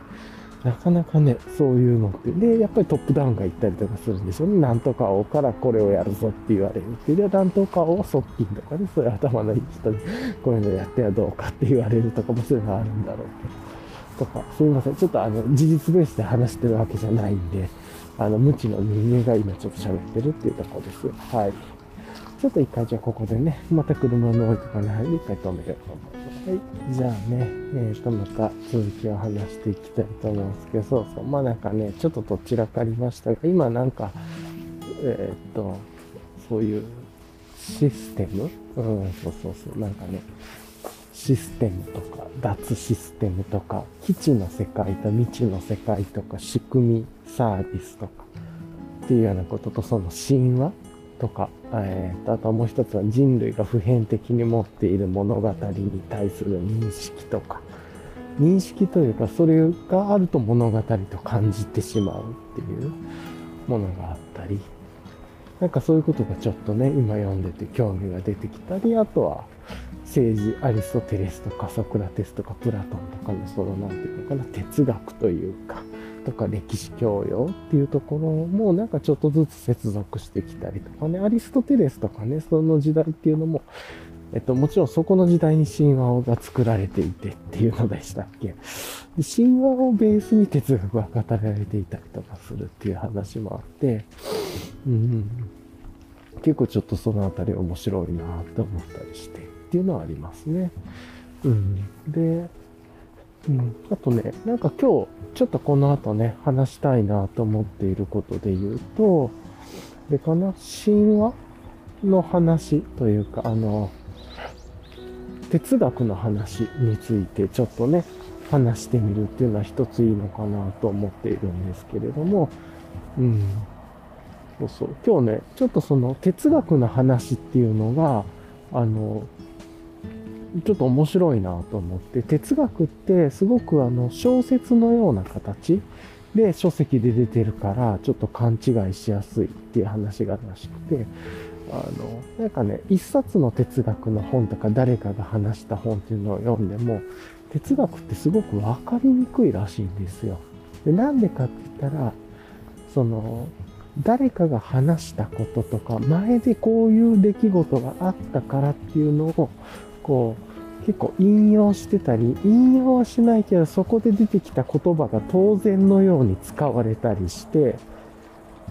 なかなかね、そういうのって。で、やっぱりトップダウンが行ったりとかするんでしょうね。なんとか王からこれをやるぞって言われるっていう。で、なんとか王側近とかね、そういう頭のいい人にこういうのやってはどうかって言われるとかもそういうのあるんだろうけど。とか、すみません。ちょっとあの、事実ベースで話してるわけじゃないんで、あの、無知の人間が今ちょっと喋ってるっていうところです。はい。ちょっと一回じゃあここでね、また車のノイとかに入り一回止めようと思います。はい。じゃあね、えっ、ー、と、また続きを話していきたいと思うんですけど、そうそう。まあなんかね、ちょっとどちらかりましたが、今なんか、えっ、ー、と、そういうシステム？うん、そうそうそう。なんかね、システムとか、脱システムとか、基地の世界と未知の世界とか、仕組み、サービスとか、っていうようなことと、その神話とか、えー、あともう一つは人類が普遍的に持っている物語に対する認識とか、認識というか、それがあると物語と感じてしまうっていうものがあったり、なんかそういうことがちょっとね、今読んでて興味が出てきたり、あとは政治、アリストテレスとかソクラテスとかプラトンとかのその、なんていうのかな、哲学というか、とか歴史教養っていうところもなんかちょっとずつ接続してきたりとかね、アリストテレスとかね、その時代っていうのも、えっと、もちろんそこの時代に神話が作られていてっていうのでしたっけ。神話をベースに哲学が語られていたりとかするっていう話もあって、うん、結構ちょっとそのあたり面白いなって思ったりしてっていうのはありますね。うん、で、うん、あとね、なんか今日、ちょっとこの後ね、話したいなと思っていることで言うと、でかな、神話の話というか、あの、哲学の話についてちょっとね、話してみるっていうのは一ついいのかなと思っているんですけれども、うん。そうそう。今日ね、ちょっとその哲学の話っていうのが、あの、ちょっと面白いなと思って、哲学ってすごくあの小説のような形で書籍で出てるから、ちょっと勘違いしやすいっていう話がらしくて、あの、なんかね、一冊の哲学の本とか誰かが話した本っていうのを読んでも、哲学ってすごくわかりにくいらしいんですよ。で、なんでかって言ったら、その、誰かが話したこととか、前でこういう出来事があったからっていうのをこう、結構引用してたり、引用はしないけど、そこで出てきた言葉が当然のように使われたりして、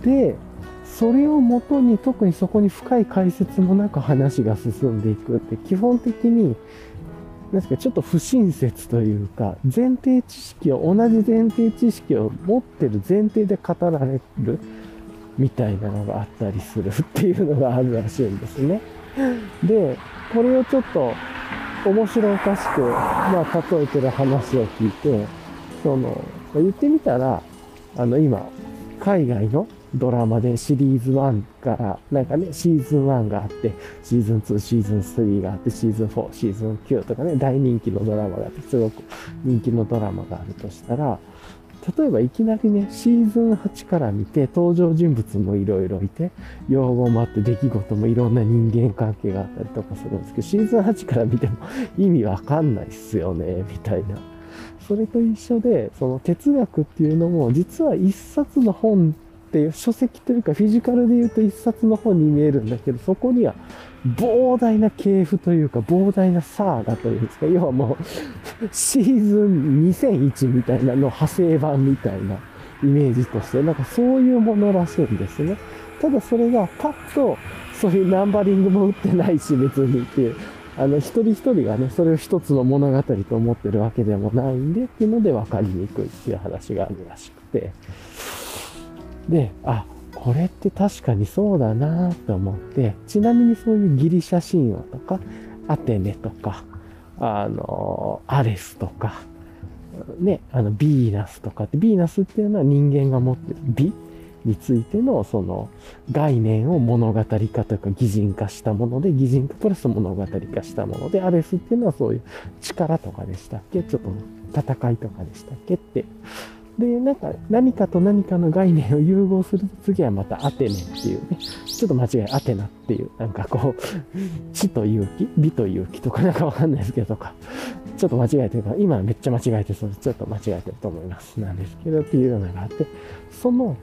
で、それをもとに特にそこに深い解説もなく話が進んでいくって基本的になんすかちょっと不親切というか前提知識を同じ前提知識を持ってる前提で語られるみたいなのがあったりするっていうのがあるらしいんですね。で、これをちょっと面白おかしく、まあ、例えてる話を聞いて、その、言ってみたら、あの、今、海外のドラマでシリーズ1から、なんかね、シーズン1があって、シーズン2、シーズン3があって、シーズン4、シーズン9とかね、大人気のドラマがあって、すごく人気のドラマがあるとしたら、例えばいきなりね、シーズン8から見て、登場人物もいろいろいて、用語もあって出来事もいろんな人間関係があったりとかするんですけど、シーズン8から見ても意味わかんないっすよね、みたいな。それと一緒で、その哲学っていうのも、実は一冊の本っていう書籍というかフィジカルで言うと一冊の本に見えるんだけど、そこには膨大な系譜というか膨大なサーガというんですか、要はもうシーズン2001みたいなの派生版みたいなイメージとして、なんかそういうものらしいんですね。ただそれがパッとそういうナンバリングも打ってないし別にっていう、あの、一人一人がね、それを一つの物語と思ってるわけでもないんで、っていうので分かりにくいっていう話があるらしくて。で、あ、これって確かにそうだなと思って、ちなみにそういうギリシャ神話とか、アテネとか、あの、アレスとか、ね、あの、ビーナスとかって、ビーナスっていうのは人間が持ってる美についてのその概念を物語化というか擬人化したもので、擬人化プラス物語化したもので、アレスっていうのはそういう力とかでしたっけ？ちょっと戦いとかでしたっけ？ってで、なんか何かと何かの概念を融合すると次はまたアテネっていうね、ちょっと間違い、アテナっていう、なんかこう、地と勇気美と勇気とかなんかわかんないですけどとか、ちょっと間違えてるか今めっちゃ間違えてそう、ちょっと間違えてると思います。なんですけどっていうのがあって、その、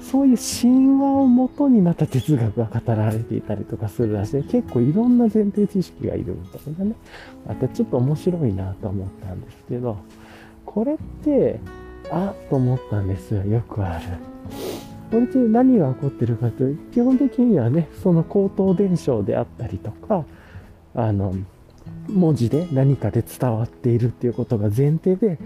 そういう神話をもとにまた哲学が語られていたりとかするらしい。結構いろんな前提知識がいるみたいなね。またちょっと面白いなと思ったんですけど、これって、あと思ったんですよ。よくある。これって何が起こってるかというと、基本的にはね、その口頭伝承であったりとか、あの、文字で何かで伝わっているっていうことが前提で、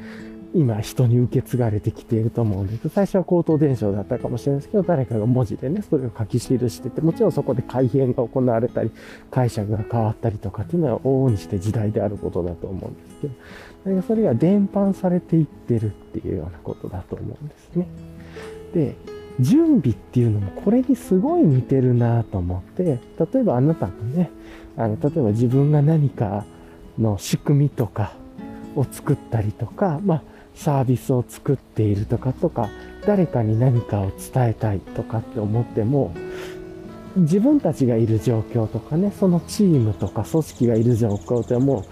今人に受け継がれてきていると思うんです。最初は口頭伝承だったかもしれないですけど、誰かが文字でね、それを書き記してて、もちろんそこで改変が行われたり、解釈が変わったりとかっていうのは往々にして時代であることだと思うんですけど、それがそれが伝播されていってるっていうようなことだと思うんですね。で、準備っていうのもこれにすごい似てるなと思って、例えばあなたがね、あの、例えば自分が何かの仕組みとかを作ったりとか、まあ、サービスを作っているとかとか、誰かに何かを伝えたいとかって思っても、自分たちがいる状況とかね、そのチームとか組織がいる状況ってもう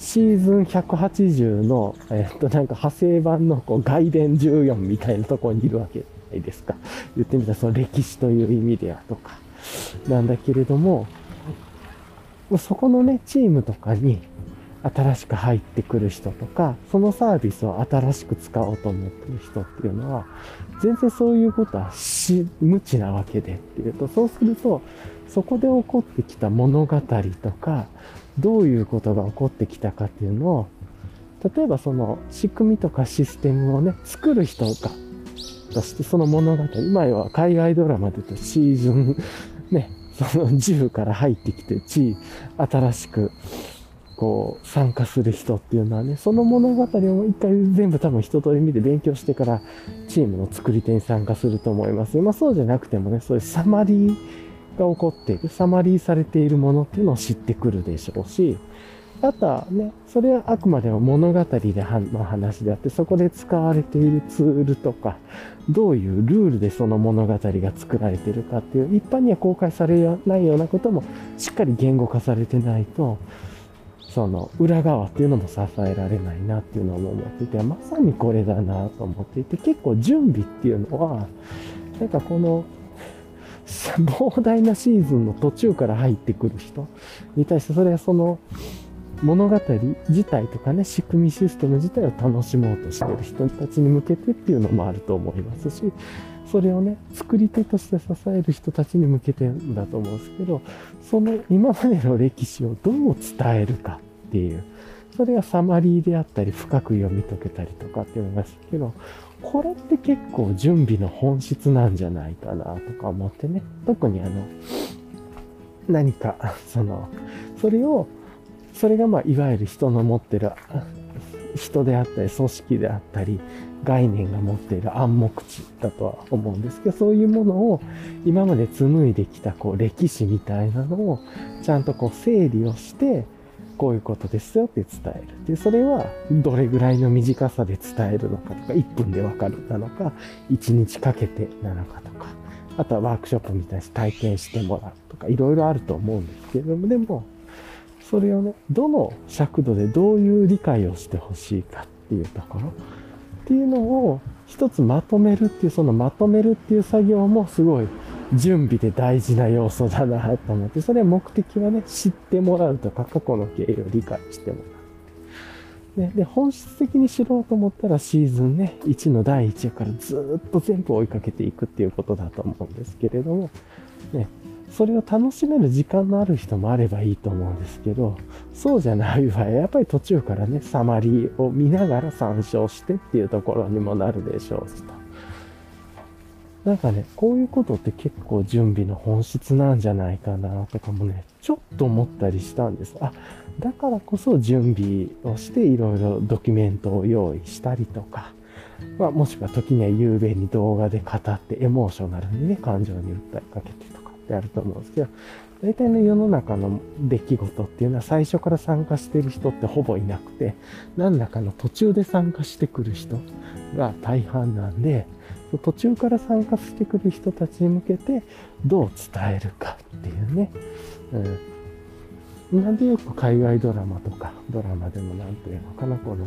シーズン180の、えっと、なんか派生版のこう外伝14みたいなところにいるわけじゃないですか。言ってみたらその歴史という意味ではとか。なんだけれども、そこのね、チームとかに新しく入ってくる人とか、そのサービスを新しく使おうと思ってる人っていうのは、全然そういうことはし、無知なわけでっていうと、そうすると、そこで起こってきた物語とか、どういうことが起こってきたかっていうのを、例えばその仕組みとかシステムをね、作る人が、としてその物語、今は海外ドラマで言うとシーズン、ね、その10から入ってきて、地、新しく、こう、参加する人っていうのはね、その物語を一回全部多分一通り見て勉強してから、チームの作り手に参加すると思います。まあそうじゃなくてもね、そういうサマリー、が起こっている、サマリーされているものっていうのを知ってくるでしょうし、あとはね、それはあくまでも物語での話であって、そこで使われているツールとか、どういうルールでその物語が作られているかっていう、一般には公開されないようなこともしっかり言語化されてないと、その裏側っていうのも支えられないなっていうのを思っていて、まさにこれだなと思っていて、結構準備っていうのは、なんかこの 膨大なシーズンの途中から入ってくる人に対して、それはその物語自体とかね、仕組みシステム自体を楽しもうとしてる人たちに向けてっていうのもあると思いますし、それをね、作り手として支える人たちに向けてんだと思うんですけど、その今までの歴史をどう伝えるかっていう、それがサマリーであったり、深く読み解けたりとかっていうのがですけど、これって結構準備の本質なんじゃないかなとか思ってね。特にあの、何か、その、それを、それがまあ、いわゆる人の持ってる、人であったり、組織であったり、概念が持っている暗黙知だとは思うんですけど、そういうものを今まで紡いできたこう歴史みたいなのをちゃんとこう整理をして、こういうことですよって伝える。で、それはどれぐらいの短さで伝えるのかとか、1分でわかるなのか、1日かけてなのかとか、あとはワークショップみたいに体験してもらうとか、いろいろあると思うんですけれども、でも、それをね、どの尺度でどういう理解をしてほしいかっていうところっていうのを一つまとめるっていう、そのまとめるっていう作業もすごい準備で大事な要素だなと思って、それは目的はね、知ってもらうとか、過去の経緯を理解してもらう。ね、で、本質的に知ろうと思ったらシーズンね、1の第1話からずっと全部追いかけていくっていうことだと思うんですけれども、ね、それを楽しめる時間のある人もあればいいと思うんですけど、そうじゃない場合、やっぱり途中からね、サマリーを見ながら参照してっていうところにもなるでしょうしと。なんかね、こういうことって結構準備の本質なんじゃないかなとかもね、ちょっと思ったりしたんです。あ、だからこそ準備をしていろいろドキュメントを用意したりとか、まあ、もしくは時には雄弁に動画で語ってエモーショナルにね、感情に訴えかけてとかってあると思うんですけど、大体の世の中の出来事っていうのは最初から参加してる人ってほぼいなくて、何らかの途中で参加してくる人が大半なんで、途中から参加してくる人たちに向けてどう伝えるかっていうね。うん、なんでよく海外ドラマとかドラマでもなんていうのかな、この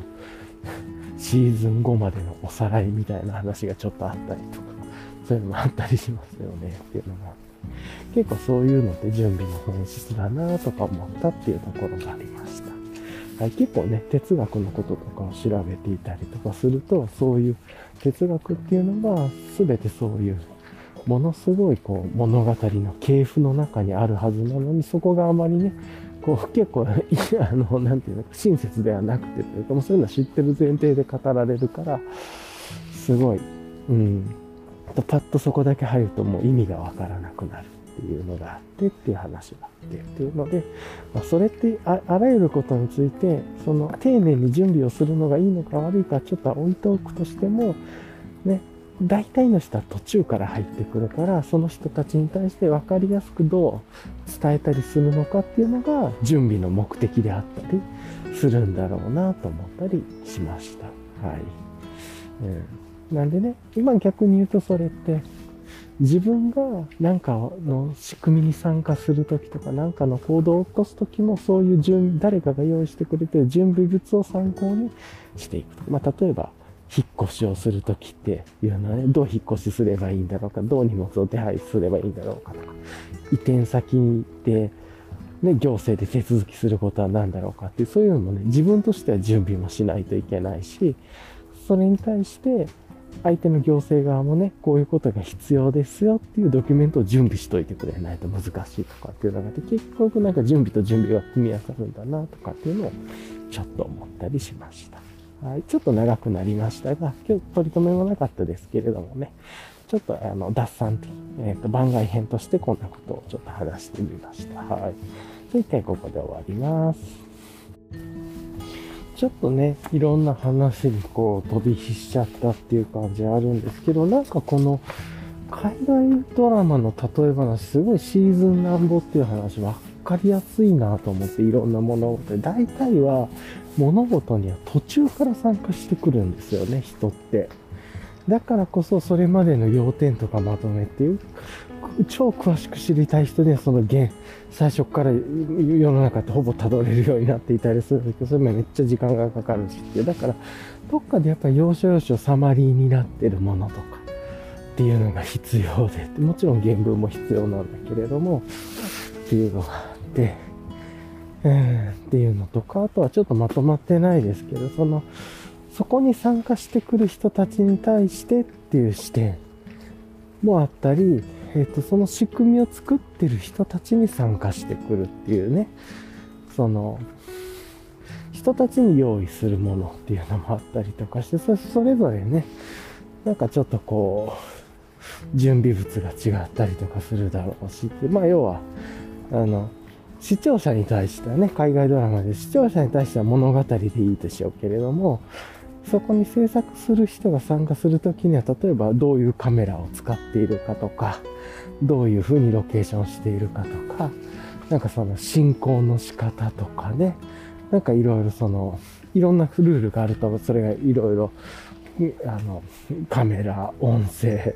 シーズン5までのおさらいみたいな話がちょっとあったりとか、そういうのもあったりしますよねっていうのが。結構そういうのって準備の本質だなとか思ったっていうところがありました。はい、結構ね、哲学のこととかを調べていたりとかすると、そういう哲学っていうのが全てそういうものすごいこう物語の系譜の中にあるはずなのに、そこがあまりね、こう結構、あの、なんていうの、親切ではなくてというか、もうそういうのは知ってる前提で語られるから、すごい、うん、パッとそこだけ入るともう意味がわからなくなる。っていうのがあってっていう話があってっていうので、まあ、それってあらゆることについて、その丁寧に準備をするのがいいのか悪いかちょっと置いておくとしても、ね、大体の人は途中から入ってくるから、その人たちに対して分かりやすくどう伝えたりするのかっていうのが準備の目的であったりするんだろうなと思ったりしました。はい。うん、なんでね、今逆に言うとそれって、自分が何かの仕組みに参加するときとか、何かの行動を起こすときも、そういう準誰かが用意してくれてる準備物を参考にしていくと。まあ、例えば、引っ越しをするときっていうのはね、どう引っ越しすればいいんだろうか、どう荷物を手配すればいいんだろうかとか、移転先で、ね、行政で手続きすることは何だろうかっていう、そういうのもね、自分としては準備もしないといけないし、それに対して、相手の行政側もね、こういうことが必要ですよっていうドキュメントを準備しといてくれないと難しいとかっていうのがあって、結局なんか準備と準備が組み合わさるんだなとかっていうのをちょっと思ったりしました。はい、ちょっと長くなりましたが、今日取り留めもなかったですけれどもね、ちょっとあの脱散的、えっ、ー、と番外編としてこんなことをちょっと話してみました。はい。じゃ一回ここで終わります。ちょっとね、いろんな話にこう飛び火しちゃったっていう感じあるんですけど、なんかこの海外ドラマの例え話、すごいシーズンなんぼっていう話分かりやすいなと思っていろんな物事で、大体は物事には途中から参加してくるんですよね、人って。だからこそそれまでの要点とかまとめっていう、超詳しく知りたい人にはその原、最初から世の中ってほぼたどれるようになっていたりするんですけど、それもめっちゃ時間がかかるしっていう。だから、どっかでやっぱり要所要所サマリーになってるものとかっていうのが必要で、もちろん原文も必要なんだけれども、っていうのがあって、えー、っていうのとか、あとはちょっとまとまってないですけど、その、そこに参加してくる人たちに対してっていう視点もあったり、え、ー、と、その仕組みを作ってる人たちに参加してくるっていうね、その、人たちに用意するものっていうのもあったりとかして、それぞれね、なんかちょっとこう、準備物が違ったりとかするだろうしってまあ要は、あの、視聴者に対してはね、海外ドラマで視聴者に対しては物語でいいでしょうけれども、そこに制作する人が参加するときには、例えばどういうカメラを使っているかとか、どういうふうにロケーションしているかとか、なんかその進行の仕方とかね、なんかいろいろその、いろんなルールがあると、それがいろいろ、あの、カメラ、音声、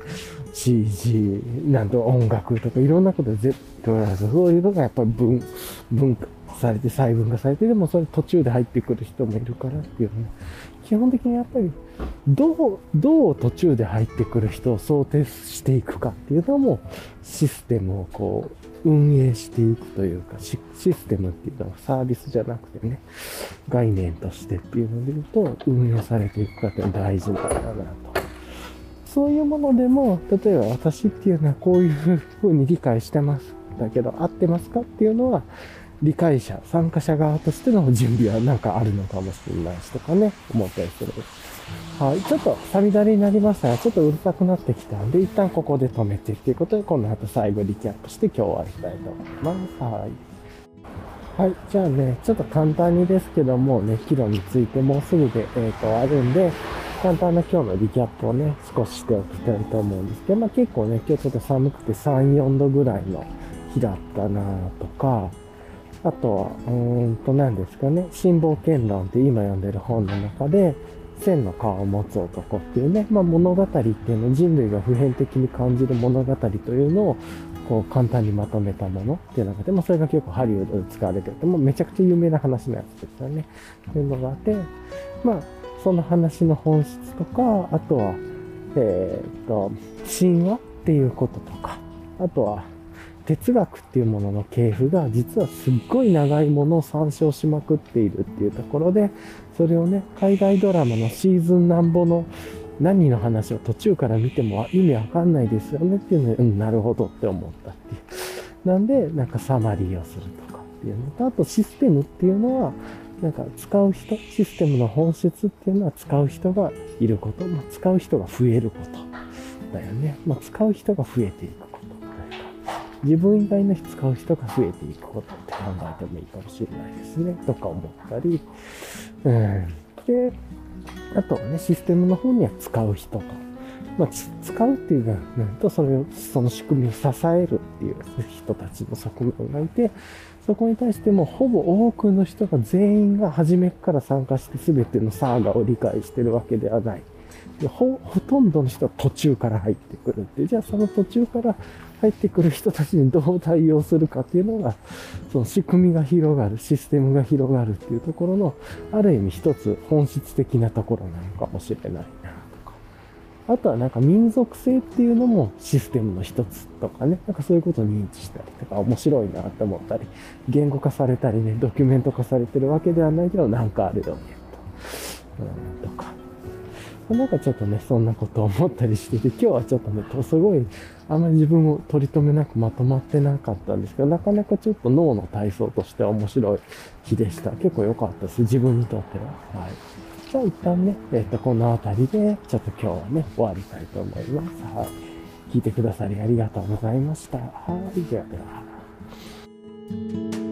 CG、なんと音楽とかいろんなことで絶対そういうのがやっぱり分、分化されて、細分化されて、でもそれ途中で入ってくる人もいるからっていうね。基本的にやっぱり、どう、どう途中で入ってくる人を想定していくかっていうのも、システムをこう、運営していくというか、システムっていうのはサービスじゃなくてね、概念としてっていうので言うと、運営されていくかっていうのは大事なんだなと。そういうものでも、例えば私っていうのはこういうふうに理解してます。だけど、合ってますかっていうのは、理解者、参加者側としての準備はなんかあるのかもしれないしとかね、思ったりする。はい。ちょっと、さみだれになりましたが、ちょっとうるさくなってきたんで、一旦ここで止めてっていうことで、この後最後リキャップして今日終わりたいと思います。はい。はい。じゃあね、ちょっと簡単にですけどもね、キロについてもうすぐで、えっ、ー、と、あるんで、簡単な今日のリキャップをね、少ししておきたいと思うんですけど、まあ結構ね、今日ちょっと寒くて3、4度ぐらいの日だったなとか、あとは、うーんと何ですかね、辛抱剣論って今読んでる本の中で、千の顔を持つ男っていうね、まあ、物語っていうの人類が普遍的に感じる物語というのをこう簡単にまとめたものっていう中で、まあ、それが結構ハリウッドで使われてて、もうめちゃくちゃ有名な話のやつですよね。っていうのがあって、まあ、その話の本質とか、あとは、えー、っと、神話っていうこととか、あとは、哲学っていうものの系譜が実はすっごい長いものを参照しまくっているっていうところで、それをね、海外ドラマのシーズンなんぼの何の話を途中から見ても意味わかんないですよねっていうので、うん、なるほどって思ったっていう。なんで、なんかサマリーをするとかっていうのと、あとシステムっていうのは、なんか使う人、システムの本質っていうのは使う人がいること、まあ、使う人が増えることだよね。まあ、使う人が増えていく自分以外の人使う人が増えていくことって考えてもいいかもしれないですね、とか思ったり、うん。で、あとはね、システムの方には使う人と。まあ、使うっていうか、なんと、それを、その仕組みを支えるっていう人たちの側面がいて、そこに対してもほぼ多くの人が全員が初めから参加して全てのサーガを理解してるわけではない。でほ、ほとんどの人は途中から入ってくるって。じゃあその途中から入ってくる人たちにどう対応するかっていうのが、その仕組みが広がる、システムが広がるっていうところの、ある意味一つ本質的なところなのかもしれないなとか。あとはなんか民族性っていうのもシステムの一つとかね、なんかそういうことを認知したりとか面白いなって思ったり、言語化されたりね、ドキュメント化されてるわけではないけど、なんかあるよね、と。うん、とか。なんかちょっとね、そんなこと思ったりしてて、今日はちょっとね、すごい、あんまり自分を取り留めなくまとまってなかったんですけど、なかなかちょっと脳の体操としては面白い日でした。結構良かったです。自分にとっては。はい。じゃあ一旦ね、えっ、ー、と、この辺りで、ちょっと今日はね、終わりたいと思います。はい。聞いてくださりありがとうございました。はい。ではでは。